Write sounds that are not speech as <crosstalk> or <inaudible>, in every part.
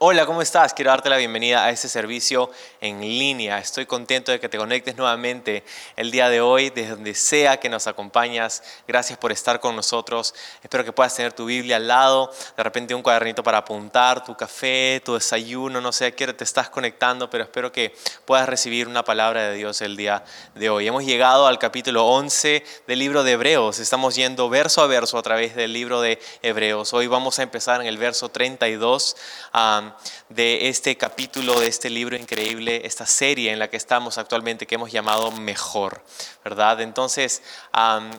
Hola, ¿cómo estás? Quiero darte la bienvenida a este servicio en línea. Estoy contento de que te conectes nuevamente el día de hoy, desde donde sea que nos acompañas. Gracias por estar con nosotros. Espero que puedas tener tu Biblia al lado, de repente un cuadernito para apuntar, tu café, tu desayuno, no sé a qué hora te estás conectando, pero espero que puedas recibir una palabra de Dios el día de hoy. Hemos llegado al capítulo 11 del libro de Hebreos. Estamos yendo verso a verso a través del libro de Hebreos. Hoy vamos a empezar en el verso 32 de este capítulo, de este libro increíble, esta serie en la que estamos actualmente que hemos llamado Mejor, ¿verdad? Entonces,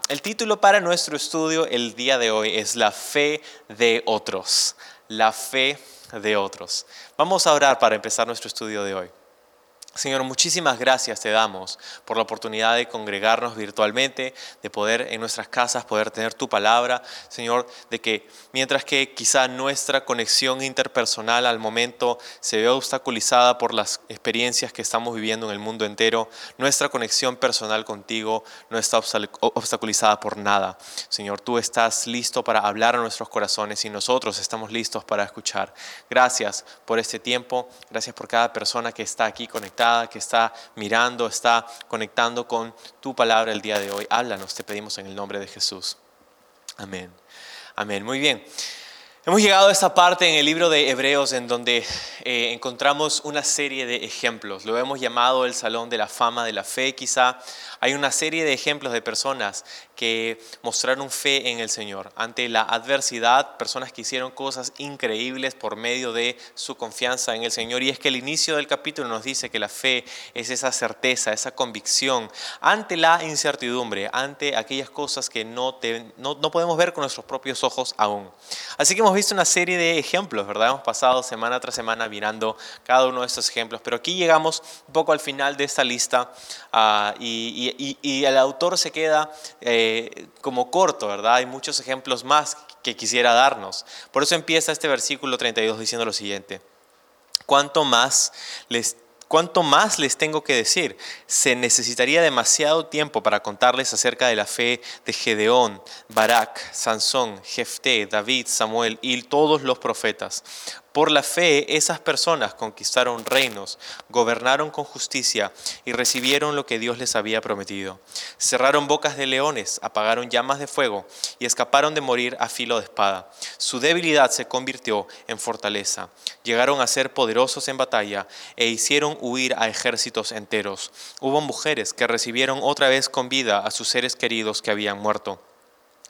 el título para nuestro estudio el día de hoy es La fe de otros, la fe de otros. Vamos a orar para empezar nuestro estudio de hoy. Señor, muchísimas gracias te damos por la oportunidad de congregarnos virtualmente, de poder en nuestras casas poder tener tu palabra, Señor, de que mientras que quizá nuestra conexión interpersonal al momento se ve obstaculizada por las experiencias que estamos viviendo en el mundo entero, nuestra conexión personal contigo no está obstaculizada por nada. Señor, tú estás listo para hablar a nuestros corazones y nosotros estamos listos para escuchar. Gracias por este tiempo, gracias por cada persona que está aquí conectada que está mirando, está conectando con tu palabra el día de hoy. Háblanos, te pedimos en el nombre de Jesús. Amén. Amén. Muy bien. Hemos llegado a esta parte en el libro de Hebreos en donde eh, encontramos una serie de ejemplos. Lo hemos llamado el Salón de la Fama de la Fe, quizá. Hay una serie de ejemplos de personas que mostraron fe en el Señor. Ante la adversidad, personas que hicieron cosas increíbles por medio de su confianza en el Señor. Y es que el inicio del capítulo nos dice que la fe es esa certeza, esa convicción ante la incertidumbre, ante aquellas cosas que no, no, no podemos ver con nuestros propios ojos aún. Así que hemos visto una serie de ejemplos, ¿verdad? Hemos pasado semana tras semana mirando cada uno de estos ejemplos, pero aquí llegamos un poco al final de esta lista uh, y, y, y, el autor se queda... Eh, como corto, ¿verdad? Hay muchos ejemplos más que quisiera darnos. Por eso empieza este versículo 32 diciendo lo siguiente. ¿Cuánto más les ¿Cuánto más les tengo que decir? Se necesitaría demasiado tiempo para contarles acerca de la fe de Gedeón, Barak, Sansón, Jefté, David, Samuel y todos los profetas. Por la fe, esas personas conquistaron reinos, gobernaron con justicia y recibieron lo que Dios les había prometido. Cerraron bocas de leones, apagaron llamas de fuego y escaparon de morir a filo de espada. Su debilidad se convirtió en fortaleza. Llegaron a ser poderosos en batalla e hicieron huir a ejércitos enteros. Hubo mujeres que recibieron otra vez con vida a sus seres queridos que habían muerto.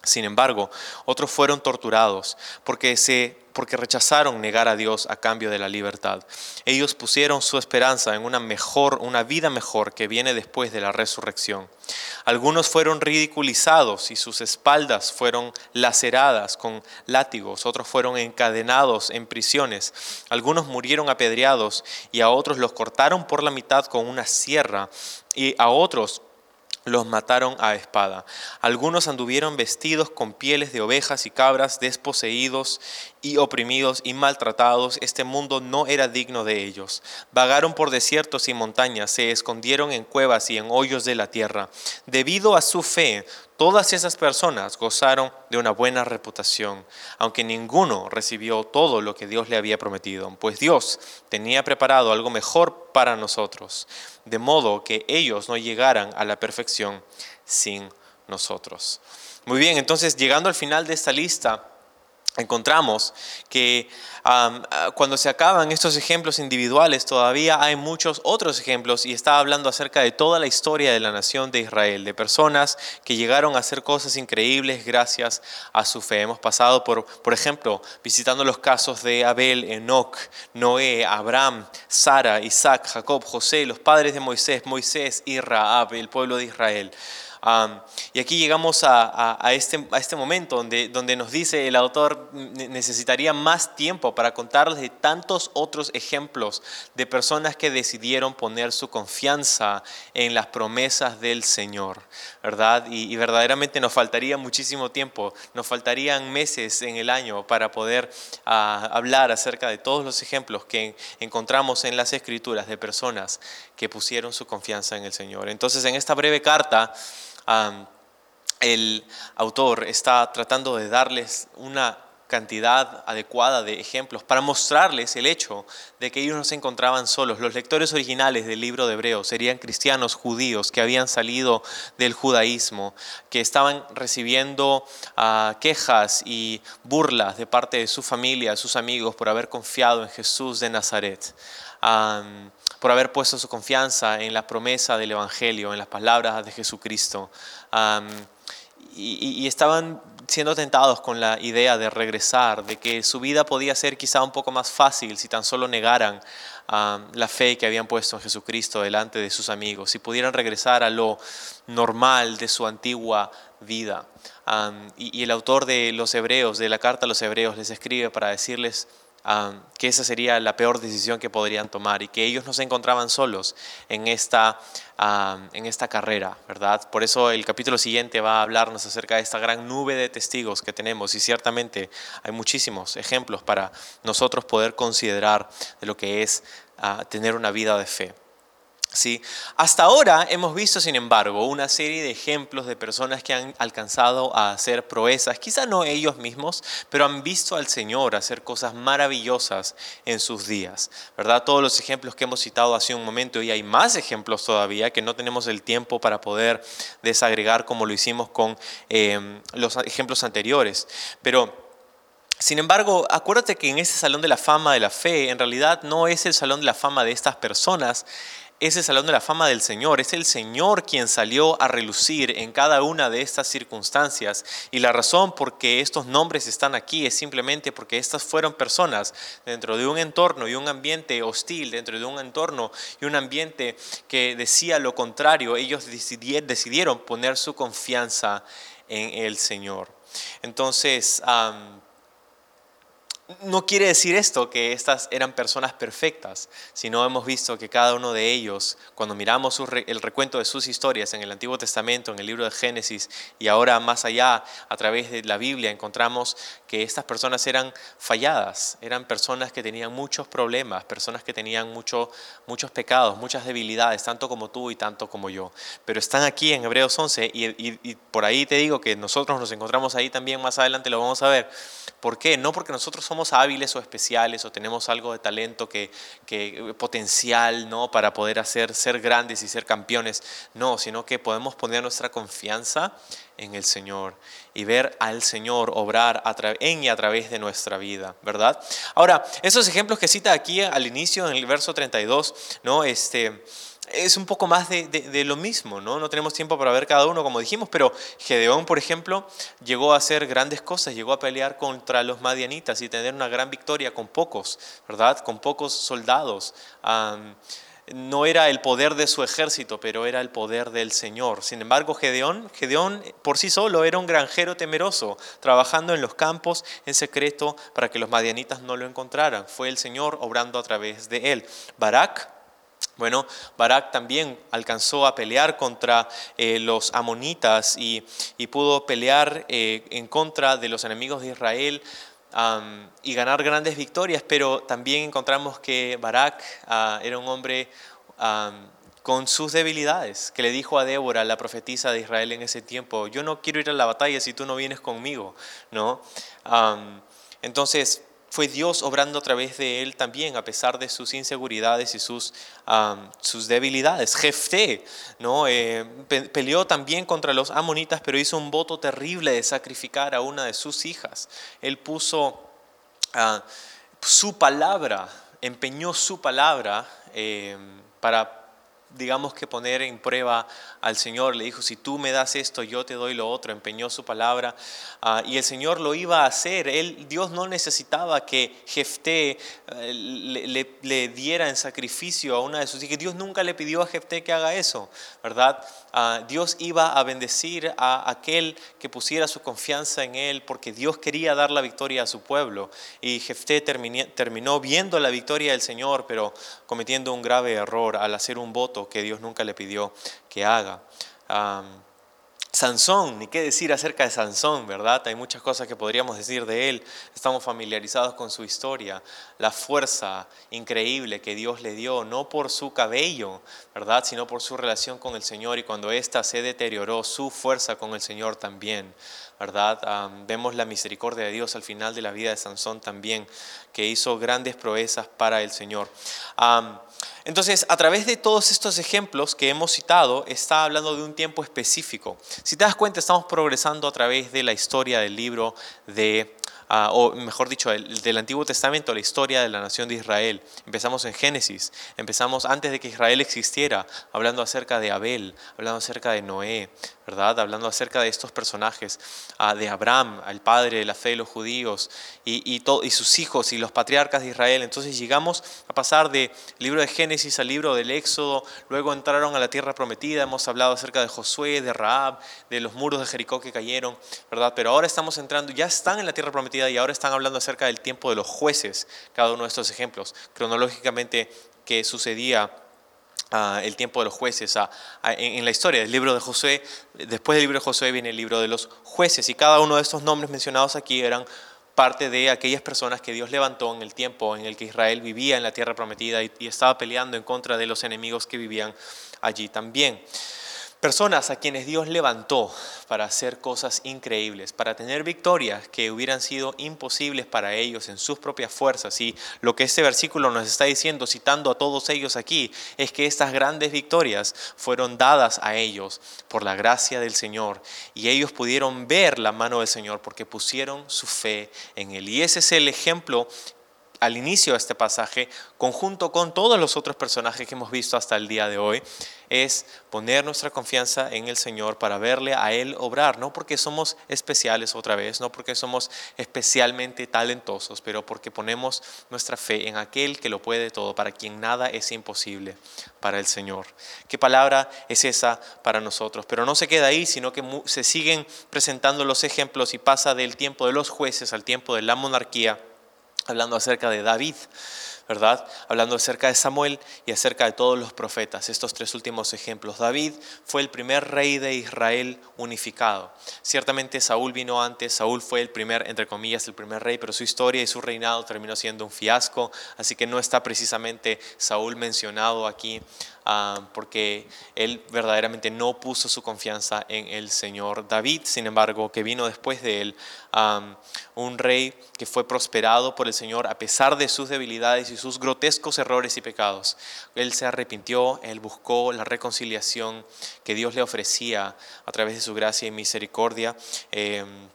Sin embargo, otros fueron torturados porque, se, porque rechazaron negar a Dios a cambio de la libertad. Ellos pusieron su esperanza en una mejor, una vida mejor que viene después de la resurrección. Algunos fueron ridiculizados y sus espaldas fueron laceradas con látigos, otros fueron encadenados en prisiones, algunos murieron apedreados y a otros los cortaron por la mitad con una sierra y a otros los mataron a espada. Algunos anduvieron vestidos con pieles de ovejas y cabras, desposeídos y oprimidos y maltratados. Este mundo no era digno de ellos. Vagaron por desiertos y montañas, se escondieron en cuevas y en hoyos de la tierra. Debido a su fe, todas esas personas gozaron de una buena reputación, aunque ninguno recibió todo lo que Dios le había prometido, pues Dios tenía preparado algo mejor para nosotros de modo que ellos no llegaran a la perfección sin nosotros. Muy bien, entonces llegando al final de esta lista, encontramos que Ah, cuando se acaban estos ejemplos individuales, todavía hay muchos otros ejemplos y está hablando acerca de toda la historia de la nación de Israel, de personas que llegaron a hacer cosas increíbles gracias a su fe. Hemos pasado por, por ejemplo, visitando los casos de Abel, Enoch, Noé, Abraham, Sara, Isaac, Jacob, José, los padres de Moisés, Moisés y Raab, el pueblo de Israel. Y aquí llegamos a, este, a este momento donde, donde nos dice el autor necesitaría más tiempo para contarles de tantos otros ejemplos de personas que decidieron poner su confianza en las promesas del Señor, ¿verdad? Y, verdaderamente nos faltaría muchísimo tiempo, nos faltarían meses en el año para poder ah, hablar acerca de todos los ejemplos que encontramos en las escrituras de personas que pusieron su confianza en el Señor. Entonces, en esta breve carta, el autor está tratando de darles una cantidad adecuada de ejemplos para mostrarles el hecho de que ellos no se encontraban solos. Los lectores originales del libro de Hebreos serían cristianos judíos que habían salido del judaísmo, que estaban recibiendo ah, quejas y burlas de parte de su familia, sus amigos, por haber confiado en Jesús de Nazaret. Por haber puesto su confianza en la promesa del Evangelio, en las palabras de Jesucristo y, estaban siendo tentados con la idea de regresar, de que su vida podía ser quizá un poco más fácil si tan solo negaran la fe que habían puesto en Jesucristo delante de sus amigos, si pudieran regresar a lo normal de su antigua vida. y, y el autor de los Hebreos, de la carta a los Hebreos, les escribe para decirles que esa sería la peor decisión que podrían tomar y que ellos no se encontraban solos en esta, en esta carrera, ¿verdad? Por eso el capítulo siguiente va a hablarnos acerca de esta gran nube de testigos que tenemos y ciertamente hay muchísimos ejemplos para nosotros poder considerar de lo que es ah, tener una vida de fe. ¿Sí? Hasta ahora hemos visto, sin embargo, una serie de ejemplos de personas que han alcanzado a hacer proezas, quizá no ellos mismos, pero han visto al Señor hacer cosas maravillosas en sus días. ¿verdad? Todos los ejemplos que hemos citado hace un momento y hay más ejemplos todavía que no tenemos el tiempo para poder desagregar como lo hicimos con eh, los ejemplos anteriores. Pero sin embargo, acuérdate que en ese salón de la fama de la fe, en realidad no es el salón de la fama de estas personas, es el Salón de la Fama del Señor. Es el Señor quien salió a relucir en cada una de estas circunstancias. Y la razón por que estos nombres están aquí es simplemente porque estas fueron personas dentro de un entorno y un ambiente hostil, dentro de un entorno y un ambiente que decía lo contrario. Ellos decidieron poner su confianza en el Señor. Entonces, no quiere decir esto que estas eran personas perfectas, sino hemos visto que cada uno de ellos, cuando miramos el recuento de sus historias en el Antiguo Testamento, en el libro de Génesis y ahora más allá a través de la Biblia, encontramos que estas personas eran falladas, eran personas que tenían muchos problemas, personas que tenían mucho, muchos pecados, muchas debilidades, tanto como tú y tanto como yo. Pero están aquí en Hebreos 11 y, y por ahí te digo que nosotros nos encontramos ahí también, más adelante lo vamos a ver. ¿Por qué? No porque nosotros somos hábiles o especiales o tenemos algo de talento que, que potencial ¿no? para poder hacer, ser grandes y ser campeones. No, sino que podemos poner nuestra confianza en el Señor y ver al Señor obrar en y a través de nuestra vida, ¿verdad? Ahora, esos ejemplos que cita aquí al inicio, en el verso 32, ¿no? Este, es un poco más de, lo mismo, ¿no? No tenemos tiempo para ver cada uno, como dijimos, pero Gedeón, por ejemplo, llegó a hacer grandes cosas, llegó a pelear contra los madianitas y tener una gran victoria con pocos, ¿verdad? Con pocos soldados. no era el poder de su ejército, pero era el poder del Señor. Sin embargo, Gedeón, Gedeón por sí solo era un granjero temeroso, trabajando en los campos en secreto para que los madianitas no lo encontraran. Fue el Señor obrando a través de él. Barak, bueno, Barak también alcanzó a pelear contra eh, los amonitas y, pudo pelear eh, en contra de los enemigos de Israel y ganar grandes victorias, pero también encontramos que Barak ah, era un hombre con sus debilidades, que le dijo a Débora, la profetisa de Israel en ese tiempo, yo no quiero ir a la batalla si tú no vienes conmigo, ¿no? entonces, fue Dios obrando a través de él también, a pesar de sus inseguridades y sus, sus debilidades. Jefté ¿no? Eh, peleó también contra los amonitas, pero hizo un voto terrible de sacrificar a una de sus hijas. Él puso ah, su palabra, empeñó su palabra eh, para digamos que poner en prueba al Señor. Le dijo, si tú me das esto, yo te doy lo otro. Empeñó su palabra ah, y el Señor lo iba a hacer. Él, Dios no necesitaba que Jefté eh, le, diera en sacrificio a una de sus hijas. Dios nunca le pidió a Jefté que haga eso, ¿verdad? Ah, Dios iba a bendecir a aquel que pusiera su confianza en él porque Dios quería dar la victoria a su pueblo. Y Jefté terminó viendo la victoria del Señor, pero cometiendo un grave error al hacer un voto que Dios nunca le pidió que haga. Sansón, ni qué decir acerca de Sansón, ¿verdad? Hay muchas cosas que podríamos decir de él. Estamos familiarizados con su historia, la fuerza increíble que Dios le dio, no por su cabello, ¿verdad? Sino por su relación con el Señor y cuando ésta se deterioró, su fuerza con el Señor también, ¿verdad? vemos la misericordia de Dios al final de la vida de Sansón también, que hizo grandes proezas para el Señor. Entonces, a través de todos estos ejemplos que hemos citado, está hablando de un tiempo específico. Si te das cuenta, estamos progresando a través de la historia del libro de Ah, o mejor dicho, del Antiguo Testamento, la historia de la nación de Israel. Empezamos en Génesis, empezamos antes de que Israel existiera, hablando acerca de Abel, hablando acerca de Noé, ¿verdad? Hablando acerca de estos personajes, ah, de Abraham, el padre de la fe de los judíos, y, sus hijos y los patriarcas de Israel. Entonces llegamos a pasar del libro de Génesis al libro del Éxodo, luego entraron a la tierra prometida, hemos hablado acerca de Josué, de Raab, de los muros de Jericó que cayeron, ¿verdad? Pero ahora estamos entrando, ya están en la tierra prometida y ahora están hablando acerca del tiempo de los jueces, cada uno de estos ejemplos, cronológicamente que sucedía el tiempo de los jueces en, la historia del libro de Josué. Después del libro de Josué viene el libro de los jueces y cada uno de estos nombres mencionados aquí eran parte de aquellas personas que Dios levantó en el tiempo en el que Israel vivía en la tierra prometida y estaba peleando en contra de los enemigos que vivían allí también. Personas a quienes Dios levantó para hacer cosas increíbles, para tener victorias que hubieran sido imposibles para ellos en sus propias fuerzas. Y lo que este versículo nos está diciendo, citando a todos ellos aquí, es que estas grandes victorias fueron dadas a ellos por la gracia del Señor. Y ellos pudieron ver la mano del Señor porque pusieron su fe en Él. Y ese es el ejemplo al inicio de este pasaje, conjunto con todos los otros personajes que hemos visto hasta el día de hoy, es poner nuestra confianza en el Señor para verle a Él obrar, no porque somos especiales otra vez, no porque somos especialmente talentosos, pero porque ponemos nuestra fe en aquel que lo puede todo, para quien nada es imposible para el Señor. ¿Qué palabra es esa para nosotros? Pero no se queda ahí, sino que se siguen presentando los ejemplos y pasa del tiempo de los jueces al tiempo de la monarquía hablando acerca de David, ¿verdad? Hablando acerca de Samuel y acerca de todos los profetas, estos tres últimos ejemplos. David fue el primer rey de Israel unificado. Ciertamente Saúl vino antes, Saúl fue el primer, entre comillas, el primer rey, pero su historia y su reinado terminó siendo un fiasco, así que no está precisamente Saúl mencionado aquí Porque él verdaderamente no puso su confianza en el Señor. David, sin embargo, que vino después de él, un rey que fue prosperado por el Señor a pesar de sus debilidades y sus grotescos errores y pecados. Él se arrepintió, él buscó la reconciliación que Dios le ofrecía a través de su gracia y misericordia. Em,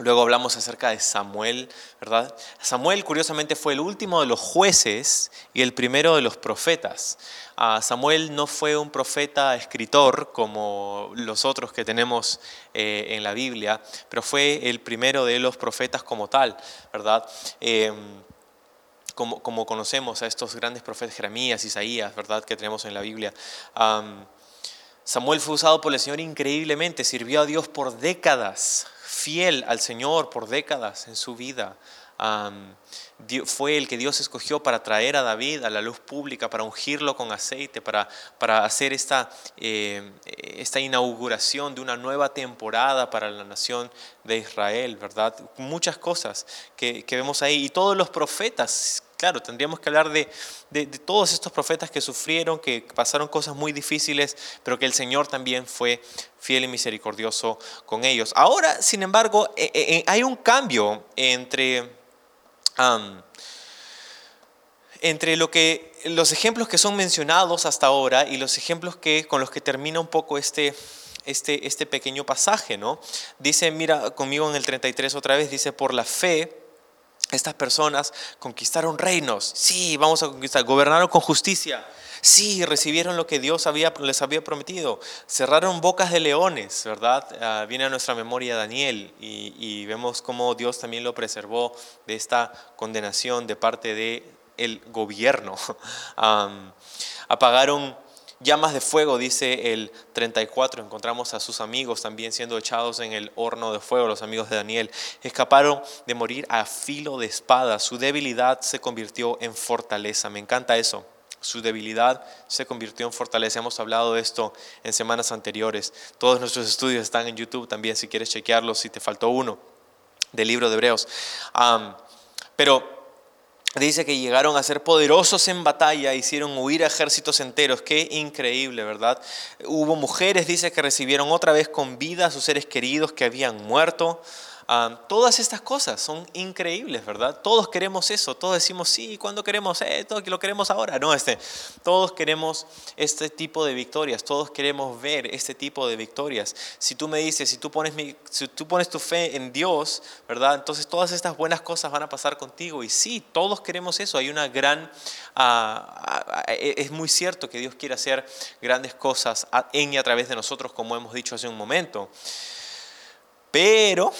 Luego hablamos acerca de Samuel, ¿verdad? Samuel curiosamente fue el último de los jueces y el primero de los profetas. Ah, Samuel no fue un profeta escritor como los otros que tenemos eh, en la Biblia, pero fue el primero de los profetas como tal, ¿verdad? Em, como, como, conocemos a estos grandes profetas, Jeremías, Isaías, ¿verdad? Que tenemos en la Biblia. Samuel fue usado por el Señor increíblemente, sirvió a Dios por décadas, fiel al Señor por décadas en su vida. fue el que Dios escogió para traer a David a la luz pública, para ungirlo con aceite, para, para hacer esta, eh, esta inauguración de una nueva temporada para la nación de Israel, ¿verdad? Muchas cosas que, que vemos ahí. Y todos los profetas Claro, tendríamos que hablar de, todos estos profetas que sufrieron, que pasaron cosas muy difíciles, pero que el Señor también fue fiel y misericordioso con ellos. Ahora, sin embargo, eh, eh, eh, hay un cambio entre, entre lo que, los ejemplos que son mencionados hasta ahora y los ejemplos que, con los que termina un poco este, este, este pequeño pasaje. ¿no? Dice, mira conmigo en el 33 otra vez, dice, por la fe Estas personas conquistaron reinos, sí, vamos a conquistar, gobernaron con justicia, sí, recibieron lo que Dios les había prometido, cerraron bocas de leones, ¿verdad? Ah, viene a nuestra memoria Daniel y, vemos cómo Dios también lo preservó de esta condenación de parte del el gobierno. <laughs> apagaron llamas de fuego, dice el 34. Encontramos a sus amigos también siendo echados en el horno de fuego, los amigos de Daniel. Escaparon de morir a filo de espada. Su debilidad se convirtió en fortaleza. Me encanta eso. Su debilidad se convirtió en fortaleza. Hemos hablado de esto en semanas anteriores. Todos nuestros estudios están en YouTube también si quieres chequearlos, si te faltó uno del libro de Hebreos. pero Dice que llegaron a ser poderosos en batalla, hicieron huir a ejércitos enteros. Qué increíble, ¿verdad? Hubo mujeres, dice, que recibieron otra vez con vida a sus seres queridos que habían muerto todas estas cosas son increíbles, ¿verdad? Todos queremos eso, todos decimos, sí, ¿cuándo queremos esto? Que lo queremos ahora. No, este, todos queremos este tipo de victorias, todos queremos ver este tipo de victorias. Si tú me dices, si tú pones, mi, si tú pones tu fe en Dios, ¿verdad? Entonces todas estas buenas cosas van a pasar contigo. Y sí, todos queremos eso. Hay una gran, ah, ah, es muy cierto que Dios quiere hacer grandes cosas en y a través de nosotros, como hemos dicho hace un momento. Pero,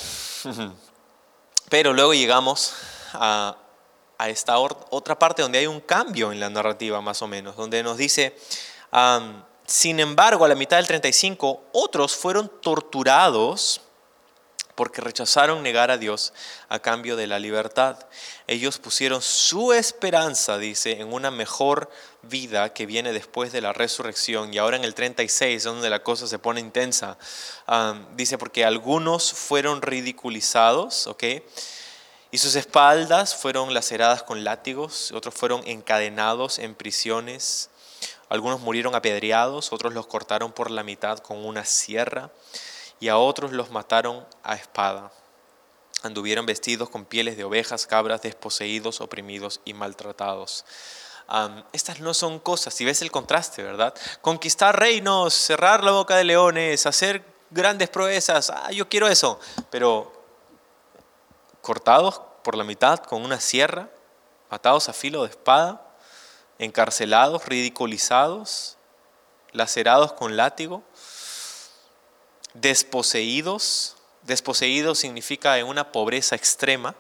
pero luego llegamos a, esta otra parte donde hay un cambio en la narrativa más o menos, donde nos dice, sin embargo, a la mitad del 35, otros fueron torturados porque rechazaron negar a Dios a cambio de la libertad. Ellos pusieron su esperanza, dice, en una mejor vida que viene después de la resurrección. Y ahora en el 36, donde la cosa se pone intensa, dice, porque algunos fueron ridiculizados, ¿ok? Y sus espaldas fueron laceradas con látigos, otros fueron encadenados en prisiones, algunos murieron apedreados, otros los cortaron por la mitad con una sierra y a otros los mataron a espada. Anduvieron vestidos con pieles de ovejas, cabras, desposeídos, oprimidos y maltratados. estas no son cosas, si ves el contraste, ¿verdad? Conquistar reinos, cerrar la boca de leones, hacer grandes proezas, ah, yo quiero eso, pero cortados por la mitad con una sierra, atados a filo de espada, encarcelados, ridiculizados, lacerados con látigo, desposeídos, desposeídos significa en una pobreza extrema,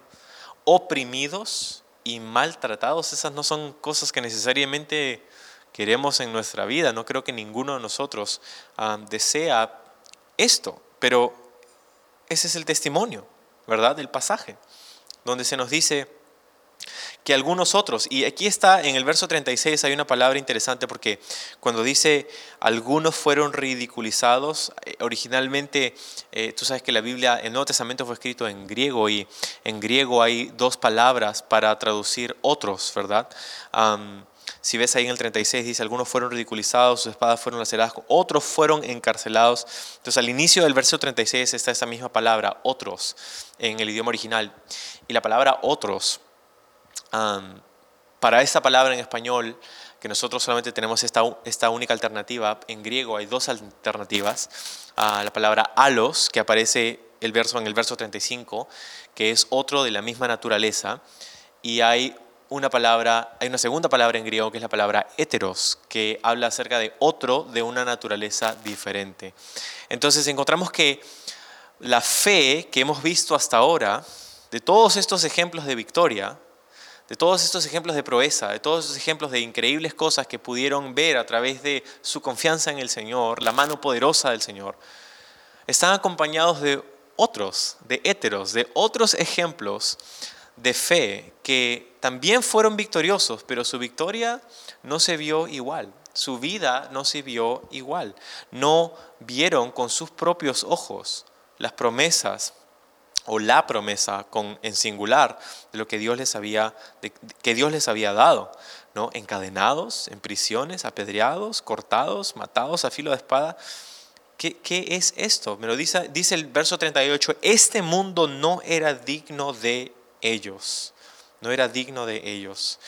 oprimidos y maltratados. Esas no son cosas que necesariamente queremos en nuestra vida. No creo que ninguno de nosotros ah, desea esto, pero ese es el testimonio, ¿verdad? Del pasaje, donde se nos dice que algunos otros. Y aquí está en el verso 36 hay una palabra interesante porque cuando dice algunos fueron ridiculizados, eh, originalmente eh, tú sabes que la Biblia, el Nuevo Testamento fue escrito en griego y en griego hay dos palabras para traducir otros, ¿verdad? si ves ahí en el 36 dice, algunos fueron ridiculizados, sus espadas fueron laceradas, otros fueron encarcelados. Entonces al inicio del verso 36 está esa misma palabra, otros, en el idioma original. Y la palabra otros para esta palabra en español, que nosotros solamente tenemos esta, esta única alternativa, en griego hay dos alternativas. la palabra alos, que aparece el verso, en el verso 35, que es otro de la misma naturaleza, y hay una palabra, hay una segunda palabra en griego que es la palabra heteros, que habla acerca de otro de una naturaleza diferente. Entonces encontramos que la fe que hemos visto hasta ahora, de todos estos ejemplos de victoria, de todos estos ejemplos de proeza, de todos estos ejemplos de increíbles cosas que pudieron ver a través de su confianza en el Señor, la mano poderosa del Señor, están acompañados de otros, de héteros, de otros ejemplos de fe que también fueron victoriosos, pero su victoria no se vio igual, su vida no se vio igual, no vieron con sus propios ojos las promesas o la promesa con, en singular de lo que Dios les había, que Dios les había dado, ¿no? encadenados, en prisiones, apedreados, cortados, matados a filo de espada. ¿Qué, qué es esto? Me lo dice, dice el verso 38, este mundo no era digno de ellos, no era digno de ellos.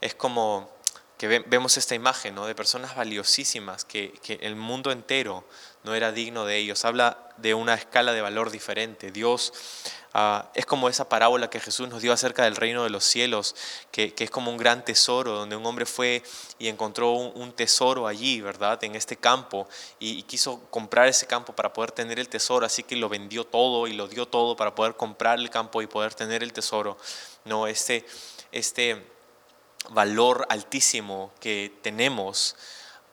Es como que vemos esta imagen ¿no? de personas valiosísimas que, que el mundo entero no era digno de ellos. Habla de una escala de valor diferente. Dios Ah, es como esa parábola que Jesús nos dio acerca del reino de los cielos, que, es como un gran tesoro, donde un hombre fue y encontró un, tesoro allí, ¿verdad? En este campo, y, quiso comprar ese campo para poder tener el tesoro, así que lo vendió todo y lo dio todo para poder comprar el campo y poder tener el tesoro. No, este, este valor altísimo que tenemos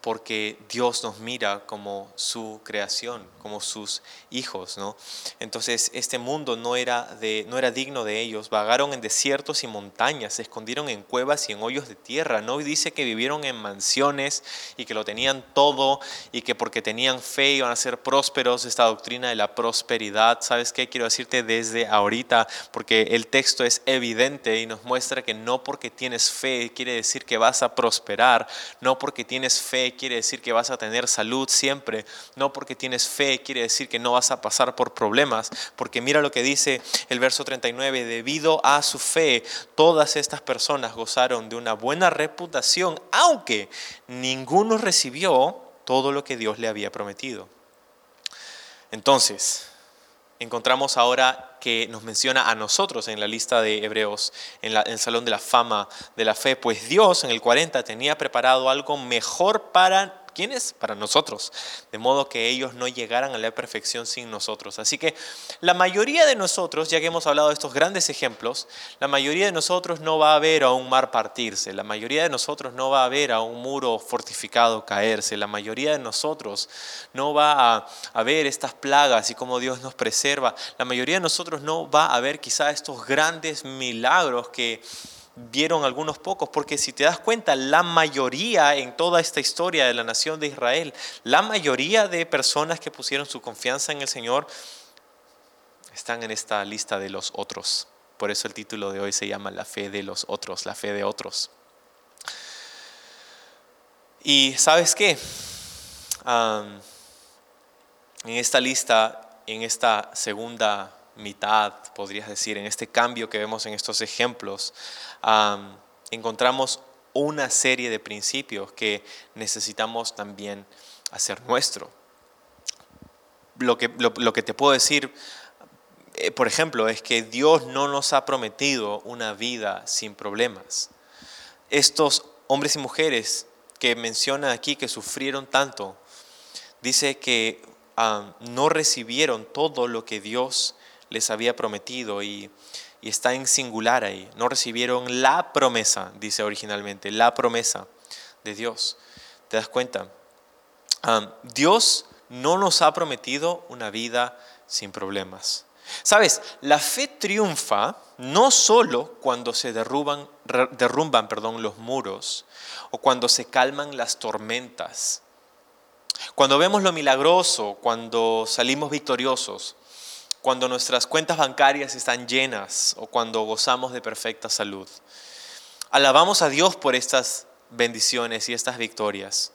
porque Dios nos mira como su creación, como sus hijos, ¿no? Entonces, este mundo no era, de, no era digno de ellos. Vagaron en desiertos y montañas, se escondieron en cuevas y en hoyos de tierra. No dice que vivieron en mansiones y que lo tenían todo y que porque tenían fe iban a ser prósperos. Esta doctrina de la prosperidad, ¿sabes qué? Quiero decirte desde ahorita, porque el texto es evidente y nos muestra que no porque tienes fe quiere decir que vas a prosperar, no porque tienes fe quiere decir que vas a tener salud siempre, no porque tienes fe quiere decir que no vas a pasar por problemas, porque mira lo que dice el verso 39, debido a su fe, todas estas personas gozaron de una buena reputación, aunque ninguno recibió todo lo que Dios le había prometido. Entonces, encontramos ahora que nos menciona a nosotros en la lista de Hebreos, en, el Salón de la Fama de la Fe, pues Dios en el 40 tenía preparado algo mejor para ¿Quiénes? Para nosotros. De modo que ellos no llegaran a la perfección sin nosotros. Así que la mayoría de nosotros, ya que hemos hablado de estos grandes ejemplos, la mayoría de nosotros no va a ver a un mar partirse, la mayoría de nosotros no va a ver a un muro fortificado caerse, la mayoría de nosotros no va a, a ver estas plagas y cómo Dios nos preserva, la mayoría de nosotros no va a ver quizá estos grandes milagros que vieron algunos pocos, porque si te das cuenta, la mayoría en toda esta historia de la nación de Israel, la mayoría de personas que pusieron su confianza en el Señor están en esta lista de los otros. Por eso el título de hoy se llama La fe de los otros, la fe de otros. Y sabes qué? en esta lista, en esta segunda mitad, podrías decir, en este cambio que vemos en estos ejemplos, encontramos una serie de principios que necesitamos también hacer nuestro. Lo que, lo, que te puedo decir, eh, por ejemplo, es que Dios no nos ha prometido una vida sin problemas. Estos hombres y mujeres que mencionan aquí que sufrieron tanto, dice que no recibieron todo lo que Dios les había prometido y, está en singular ahí. No recibieron la promesa, dice originalmente, la promesa de Dios. ¿Te das cuenta? Dios no nos ha prometido una vida sin problemas. Sabes, la fe triunfa no solo cuando se derrumban perdón, los muros o cuando se calman las tormentas. Cuando vemos lo milagroso, cuando salimos victoriosos, cuando nuestras cuentas bancarias están llenas o cuando gozamos de perfecta salud. Alabamos a Dios por estas bendiciones y estas victorias,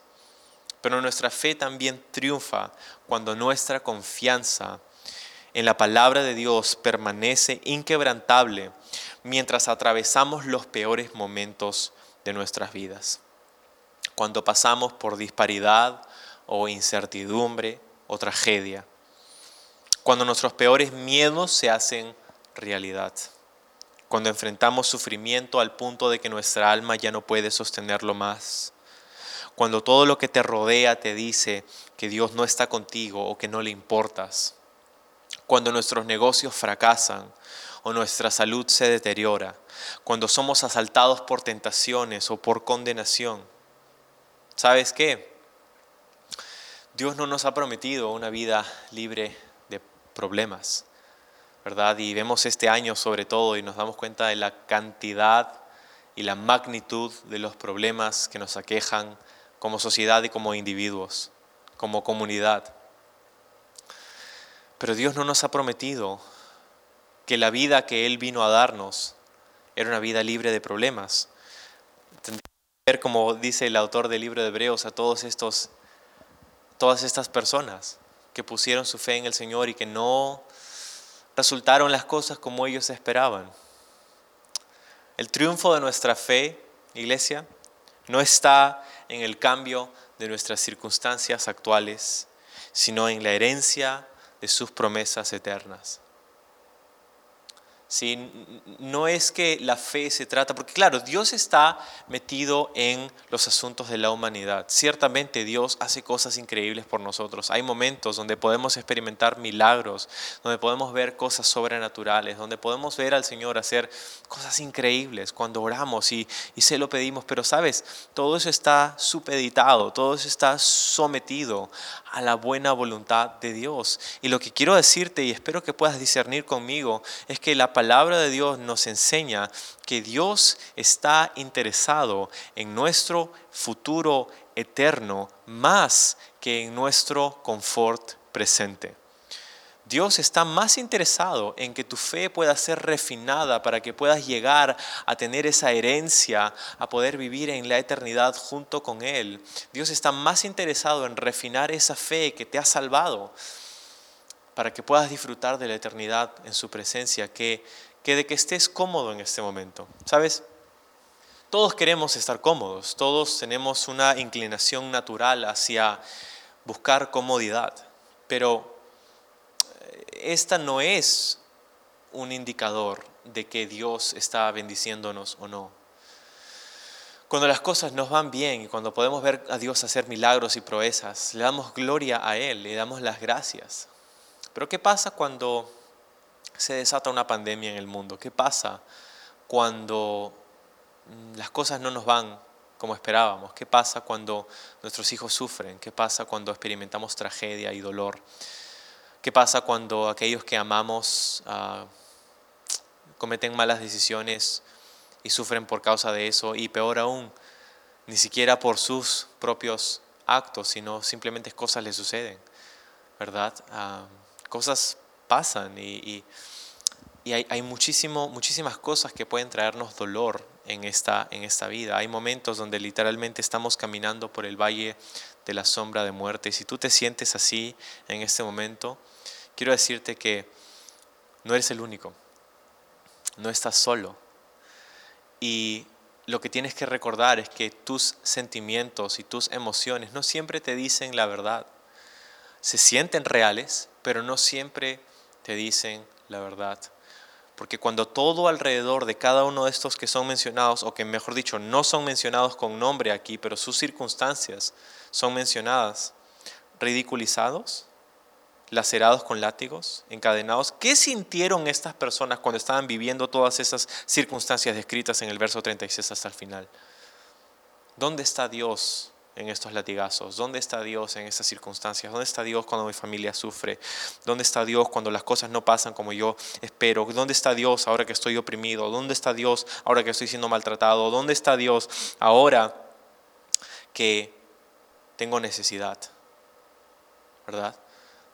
pero nuestra fe también triunfa cuando nuestra confianza en la palabra de Dios permanece inquebrantable mientras atravesamos los peores momentos de nuestras vidas. Cuando pasamos por disparidad o incertidumbre o tragedia cuando nuestros peores miedos se hacen realidad, cuando enfrentamos sufrimiento al punto de que nuestra alma ya no puede sostenerlo más, cuando todo lo que te rodea te dice que Dios no está contigo o que no le importas, cuando nuestros negocios fracasan o nuestra salud se deteriora, cuando somos asaltados por tentaciones o por condenación. ¿Sabes qué? Dios no nos ha prometido una vida libre problemas, ¿verdad? Y vemos este año sobre todo y nos damos cuenta de la cantidad y la magnitud de los problemas que nos aquejan como sociedad y como individuos, como comunidad. Pero Dios no nos ha prometido que la vida que Él vino a darnos era una vida libre de problemas. Tendría que ver, como dice el autor del libro de Hebreos, a todos estos, todas estas personas que pusieron su fe en el Señor y que no resultaron las cosas como ellos esperaban. El triunfo de nuestra fe, iglesia, no está en el cambio de nuestras circunstancias actuales, sino en la herencia de sus promesas eternas. ¿Sí? No es que la fe se trata, porque claro, Dios está metido en los asuntos de la humanidad. Ciertamente Dios hace cosas increíbles por nosotros. Hay momentos donde podemos experimentar milagros, donde podemos ver cosas sobrenaturales, donde podemos ver al Señor hacer cosas increíbles cuando oramos y, y se lo pedimos. Pero sabes, todo eso está supeditado, todo eso está sometido a la buena voluntad de Dios. Y lo que quiero decirte, y espero que puedas discernir conmigo, es que la palabra de Dios nos enseña que Dios está interesado en nuestro futuro eterno más que en nuestro confort presente. Dios está más interesado en que tu fe pueda ser refinada para que puedas llegar a tener esa herencia, a poder vivir en la eternidad junto con Él. Dios está más interesado en refinar esa fe que te ha salvado para que puedas disfrutar de la eternidad en su presencia que, que de que estés cómodo en este momento. ¿Sabes? Todos queremos estar cómodos, todos tenemos una inclinación natural hacia buscar comodidad, pero esta no es un indicador de que Dios está bendiciéndonos o no. Cuando las cosas nos van bien y cuando podemos ver a Dios hacer milagros y proezas, le damos gloria a Él, le damos las gracias. Pero ¿qué pasa cuando se desata una pandemia en el mundo? ¿Qué pasa cuando mm, las cosas no nos van como esperábamos? ¿Qué pasa cuando nuestros hijos sufren? ¿Qué pasa cuando experimentamos tragedia y dolor? ¿Qué pasa cuando aquellos que amamos ah, cometen malas decisiones y sufren por causa de eso? Y peor aún, ni siquiera por sus propios actos, sino simplemente cosas les suceden, ¿verdad? Ah, cosas pasan y, hay, muchísimas cosas que pueden traernos dolor en esta, en esta vida. Hay momentos donde literalmente estamos caminando por el valle de la sombra de muerte. Y si tú te sientes así en este momento, quiero decirte que no eres el único, no estás solo. Y lo que tienes que recordar es que tus sentimientos y tus emociones no siempre te dicen la verdad. Se sienten reales, pero no siempre te dicen la verdad. Porque cuando todo alrededor de cada uno de estos que son mencionados, o que mejor dicho, no son mencionados con nombre aquí, pero sus circunstancias son mencionadas, ridiculizados, lacerados con látigos, encadenados. ¿Qué sintieron estas personas cuando estaban viviendo todas esas circunstancias descritas en el verso 36 hasta el final? ¿Dónde está Dios en estos latigazos? ¿Dónde está Dios en estas circunstancias? ¿Dónde está Dios cuando mi familia sufre? ¿Dónde está Dios cuando las cosas no pasan como yo espero? ¿Dónde está Dios ahora que estoy oprimido? ¿Dónde está Dios ahora que estoy siendo maltratado? ¿Dónde está Dios ahora que tengo necesidad? ¿Verdad?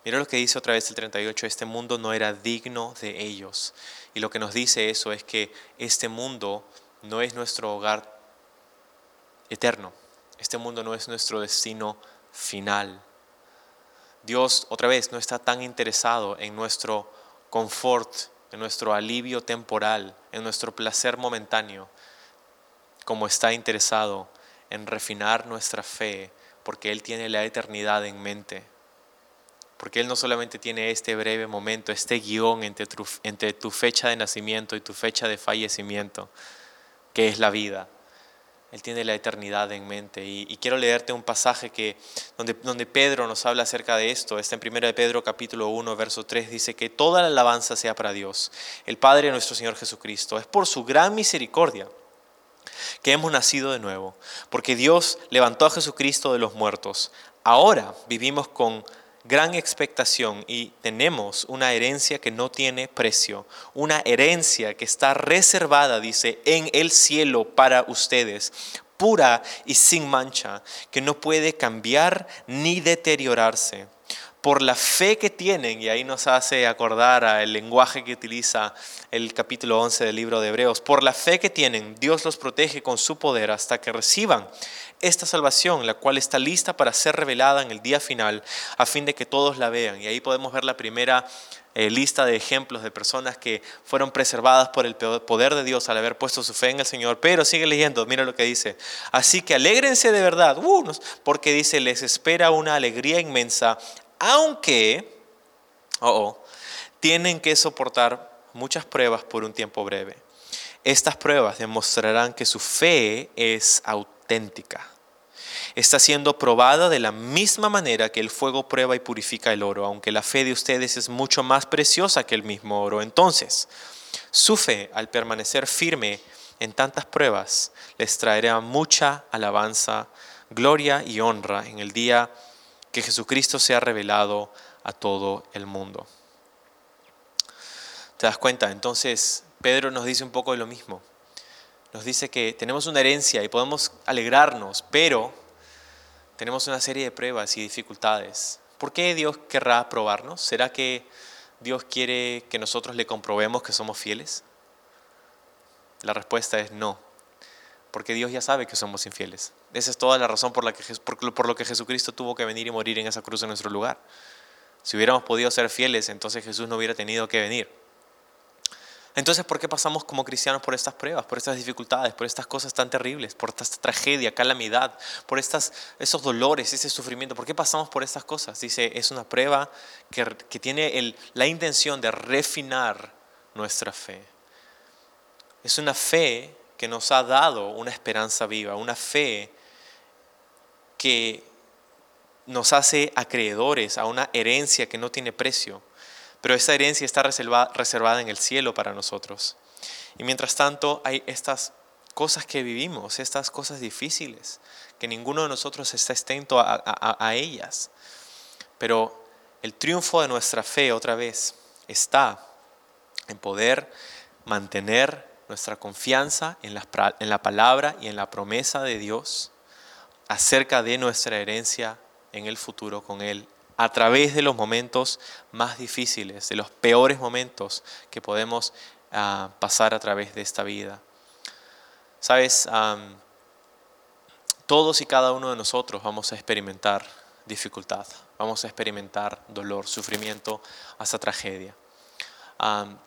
Mira lo que dice otra vez el 38, este mundo no era digno de ellos. Y lo que nos dice eso es que este mundo no es nuestro hogar eterno. Este mundo no es nuestro destino final. Dios otra vez no está tan interesado en nuestro confort, en nuestro alivio temporal, en nuestro placer momentáneo, como está interesado en refinar nuestra fe, porque Él tiene la eternidad en mente. Porque Él no solamente tiene este breve momento, este guion entre tu, fecha de nacimiento y tu fecha de fallecimiento, que es la vida. Él tiene la eternidad en mente. Y, quiero leerte un pasaje que, donde, donde Pedro nos habla acerca de esto. Está en 1 de Pedro capítulo 1, verso 3. Dice que toda la alabanza sea para Dios, el Padre de nuestro Señor Jesucristo. Es por su gran misericordia que hemos nacido de nuevo. Porque Dios levantó a Jesucristo de los muertos. Ahora vivimos con gran expectación y tenemos una herencia que no tiene precio, una herencia que está reservada, dice, en el cielo para ustedes, pura y sin mancha, que no puede cambiar ni deteriorarse. Por la fe que tienen, y ahí nos hace acordar al lenguaje que utiliza el capítulo 11 del libro de Hebreos, por la fe que tienen, Dios los protege con su poder hasta que reciban esta salvación, la cual está lista para ser revelada en el día final, a fin de que todos la vean. Y ahí podemos ver la primera eh, lista de ejemplos de personas que fueron preservadas por el poder de Dios al haber puesto su fe en el Señor. Pero sigue leyendo, mira lo que dice. Así que alégrense de verdad, uh, porque dice, les espera una alegría inmensa, aunque, oh, tienen que soportar muchas pruebas por un tiempo breve. Estas pruebas demostrarán que su fe es auténtica. Está siendo probada de la misma manera que el fuego prueba y purifica el oro, aunque la fe de ustedes es mucho más preciosa que el mismo oro. Entonces, su fe, al permanecer firme en tantas pruebas, les traerá mucha alabanza, gloria y honra en el día que Jesucristo sea revelado a todo el mundo. ¿Te das cuenta? Entonces, Pedro nos dice un poco de lo mismo. Nos dice que tenemos una herencia y podemos alegrarnos, pero tenemos una serie de pruebas y dificultades. ¿Por qué Dios querrá probarnos? ¿Será que Dios quiere que nosotros le comprobemos que somos fieles? La respuesta es no, porque Dios ya sabe que somos infieles. Esa es toda la razón por, la que, por, lo que Jesucristo tuvo que venir y morir en esa cruz en nuestro lugar. Si hubiéramos podido ser fieles, entonces Jesús no hubiera tenido que venir. Entonces, ¿por qué pasamos como cristianos por estas pruebas, por estas dificultades, por estas cosas tan terribles, por esta tragedia, calamidad, por estas, esos dolores, ese sufrimiento? ¿Por qué pasamos por estas cosas? Dice, es una prueba que, que tiene la intención de refinar nuestra fe. Es una fe que nos ha dado una esperanza viva, una fe que nos hace acreedores a una herencia que no tiene precio pero esa herencia está reservada en el cielo para nosotros. Y mientras tanto hay estas cosas que vivimos, estas cosas difíciles, que ninguno de nosotros está exento a, ellas. Pero el triunfo de nuestra fe otra vez está en poder mantener nuestra confianza en la, en la palabra y en la promesa de Dios acerca de nuestra herencia en el futuro con Él a través de los momentos más difíciles, de los peores momentos que podemos ah, pasar a través de esta vida. Sabes, todos y cada uno de nosotros vamos a experimentar dificultad, vamos a experimentar dolor, sufrimiento, hasta tragedia.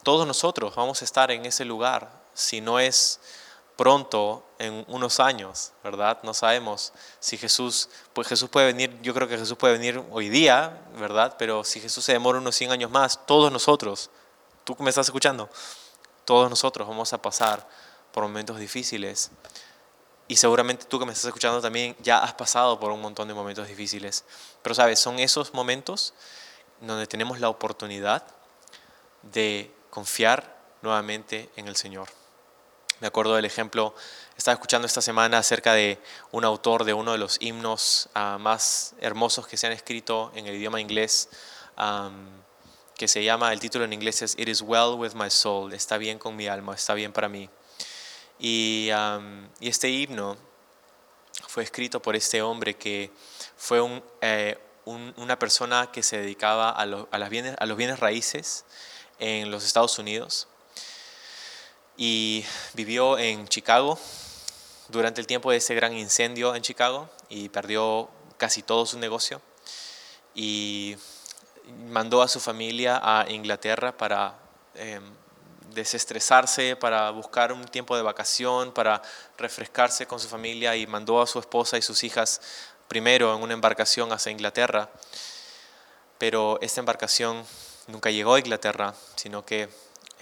todos nosotros vamos a estar en ese lugar, si no es pronto, en unos años, ¿verdad? No sabemos si Jesús, pues Jesús puede venir, yo creo que Jesús puede venir hoy día, ¿verdad? Pero si Jesús se demora unos 100 años más, todos nosotros, tú me estás escuchando, todos nosotros vamos a pasar por momentos difíciles. Y seguramente tú que me estás escuchando también ya has pasado por un montón de momentos difíciles. Pero sabes, son esos momentos donde tenemos la oportunidad de confiar nuevamente en el Señor. Me acuerdo del ejemplo, estaba escuchando esta semana acerca de un autor de uno de los himnos ah, más hermosos que se han escrito en el idioma inglés, que se llama, el título en inglés es It is well with my soul, está bien con mi alma, está bien para mí. Y, este himno fue escrito por este hombre que fue eh, una persona que se dedicaba a, los bienes raíces en los Estados Unidos y vivió en Chicago durante el tiempo de ese gran incendio en Chicago y perdió casi todo su negocio y mandó a su familia a Inglaterra para em, desestresarse, para buscar un tiempo de vacación, para refrescarse con su familia y mandó a su esposa y sus hijas primero en una embarcación hacia Inglaterra. Pero esta embarcación nunca llegó a Inglaterra, sino que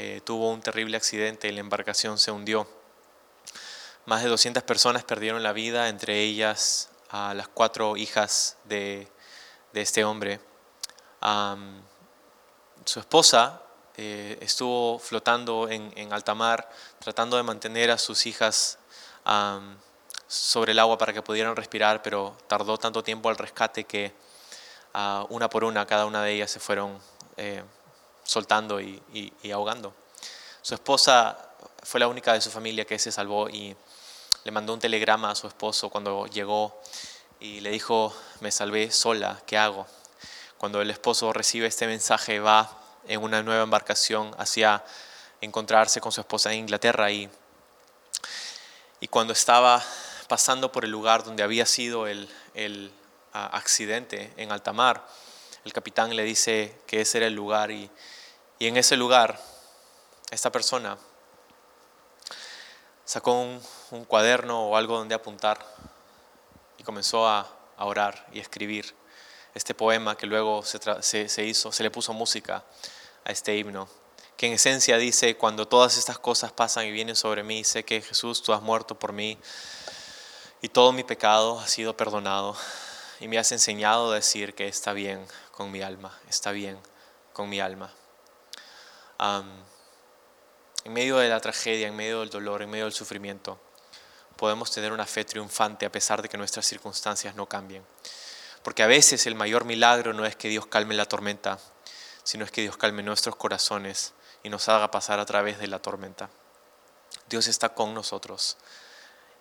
eh, tuvo un terrible accidente y la embarcación se hundió. Más de 200 personas perdieron la vida, entre ellas a las cuatro hijas de, este hombre. su esposa eh, estuvo flotando en, alta mar, tratando de mantener a sus hijas sobre el agua para que pudieran respirar, pero tardó tanto tiempo al rescate que ah, una por una cada una de ellas se fueron eh, soltando y, ahogando. Su esposa fue la única de su familia que se salvó y le mandó un telegrama a su esposo cuando llegó y le dijo, me salvé sola, ¿qué hago? Cuando el esposo recibe este mensaje va en una nueva embarcación hacia encontrarse con su esposa en Inglaterra y, y cuando estaba pasando por el lugar donde había sido el, el accidente en alta mar, el capitán le dice que ese era el lugar y y en ese lugar, esta persona sacó un, cuaderno o algo donde apuntar y comenzó a, orar y escribir este poema que luego se, hizo, se le puso música a este himno que en esencia dice, cuando todas estas cosas pasan y vienen sobre mí, sé que Jesús, tú has muerto por mí y todo mi pecado ha sido perdonado y me has enseñado a decir que está bien con mi alma, está bien con mi alma. En medio de la tragedia, en medio del dolor, en medio del sufrimiento, podemos tener una fe triunfante a pesar de que nuestras circunstancias no cambien. Porque a veces el mayor milagro no es que Dios calme la tormenta, sino es que Dios calme nuestros corazones y nos haga pasar a través de la tormenta. Dios está con nosotros.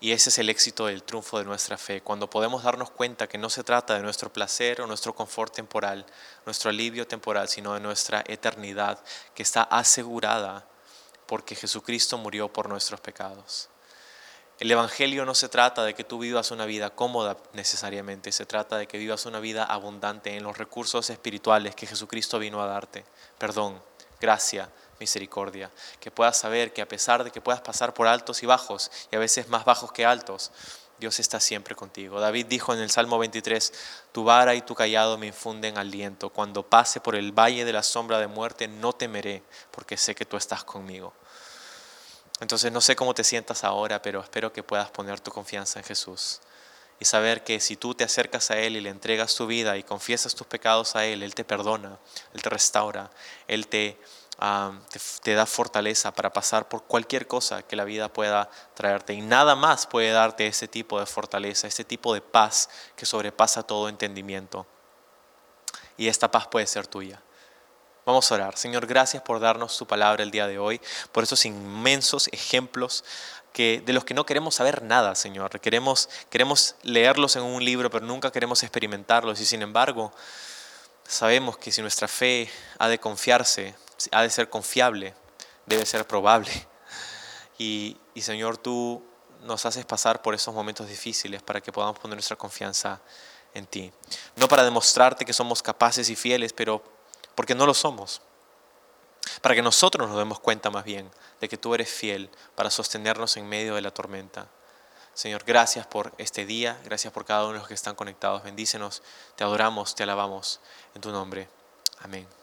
Y ese es el éxito del triunfo de nuestra fe, cuando podemos darnos cuenta que no se trata de nuestro placer o nuestro confort temporal, nuestro alivio temporal, sino de nuestra eternidad que está asegurada porque Jesucristo murió por nuestros pecados. El Evangelio no se trata de que tú vivas una vida cómoda necesariamente, se trata de que vivas una vida abundante en los recursos espirituales que Jesucristo vino a darte. Perdón, gracia, misericordia, que puedas saber que a pesar de que puedas pasar por altos y bajos, y a veces más bajos que altos, Dios está siempre contigo. David dijo en el Salmo 23, tu vara y tu callado me infunden aliento. Cuando pase por el valle de la sombra de muerte, no temeré, porque sé que tú estás conmigo. Entonces no sé cómo te sientas ahora, pero espero que puedas poner tu confianza en Jesús y saber que si tú te acercas a Él y le entregas tu vida y confiesas tus pecados a Él, Él te perdona, Él te restaura, Él te te, da fortaleza para pasar por cualquier cosa que la vida pueda traerte. Y nada más puede darte ese tipo de fortaleza, ese tipo de paz que sobrepasa todo entendimiento. Y esta paz puede ser tuya. Vamos a orar. Señor, gracias por darnos tu palabra el día de hoy, por esos inmensos ejemplos que, de los que no queremos saber nada, Señor. Queremos, queremos leerlos en un libro, pero nunca queremos experimentarlos. Y sin embargo, sabemos que si nuestra fe ha de confiarse ha de ser confiable, debe ser probable. Y, Señor, tú nos haces pasar por esos momentos difíciles para que podamos poner nuestra confianza en ti. No para demostrarte que somos capaces y fieles, pero porque no lo somos. Para que nosotros nos demos cuenta más bien de que tú eres fiel para sostenernos en medio de la tormenta. Señor, gracias por este día, gracias por cada uno de los que están conectados. Bendícenos, te adoramos, te alabamos en tu nombre. Amén.